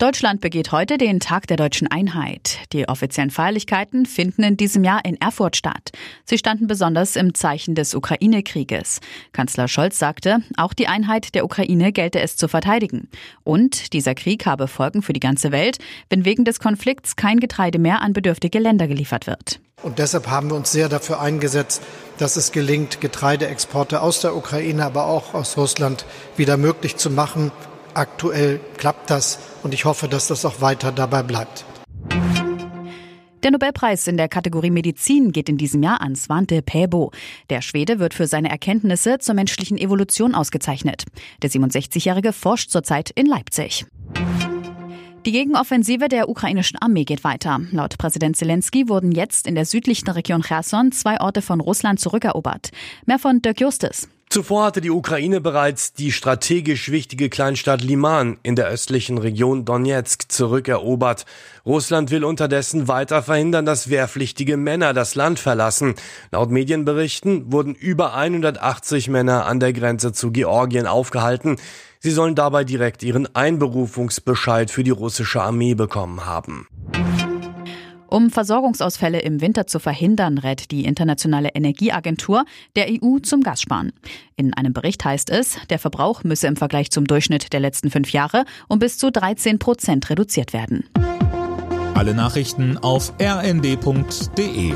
Deutschland begeht heute den Tag der deutschen Einheit. Die offiziellen Feierlichkeiten finden in diesem Jahr in Erfurt statt. Sie standen besonders im Zeichen des Ukraine-Krieges. Kanzler Scholz sagte, auch die Einheit der Ukraine gelte es zu verteidigen. Und dieser Krieg habe Folgen für die ganze Welt, wenn wegen des Konflikts kein Getreide mehr an bedürftige Länder geliefert wird. Und deshalb haben wir uns sehr dafür eingesetzt, dass es gelingt, Getreideexporte aus der Ukraine, aber auch aus Russland wieder möglich zu machen. Aktuell klappt das und ich hoffe, dass das auch weiter dabei bleibt. Der Nobelpreis in der Kategorie Medizin geht in diesem Jahr an Svante Pääbo. Der Schwede wird für seine Erkenntnisse zur menschlichen Evolution ausgezeichnet. Der 67-Jährige forscht zurzeit in Leipzig. Die Gegenoffensive der ukrainischen Armee geht weiter. Laut Präsident Zelensky wurden jetzt in der südlichen Region Cherson zwei Orte von Russland zurückerobert. Mehr von Dirk Justus. Zuvor hatte die Ukraine bereits die strategisch wichtige Kleinstadt Liman in der östlichen Region Donetsk zurückerobert. Russland will unterdessen weiter verhindern, dass wehrpflichtige Männer das Land verlassen. Laut Medienberichten wurden über 180 Männer an der Grenze zu Georgien aufgehalten. Sie sollen dabei direkt ihren Einberufungsbescheid für die russische Armee bekommen haben. Um Versorgungsausfälle im Winter zu verhindern, rät die Internationale Energieagentur der EU zum Gassparen. In einem Bericht heißt es, der Verbrauch müsse im Vergleich zum Durchschnitt der letzten fünf Jahre um bis zu 13 Prozent reduziert werden. Alle Nachrichten auf rnd.de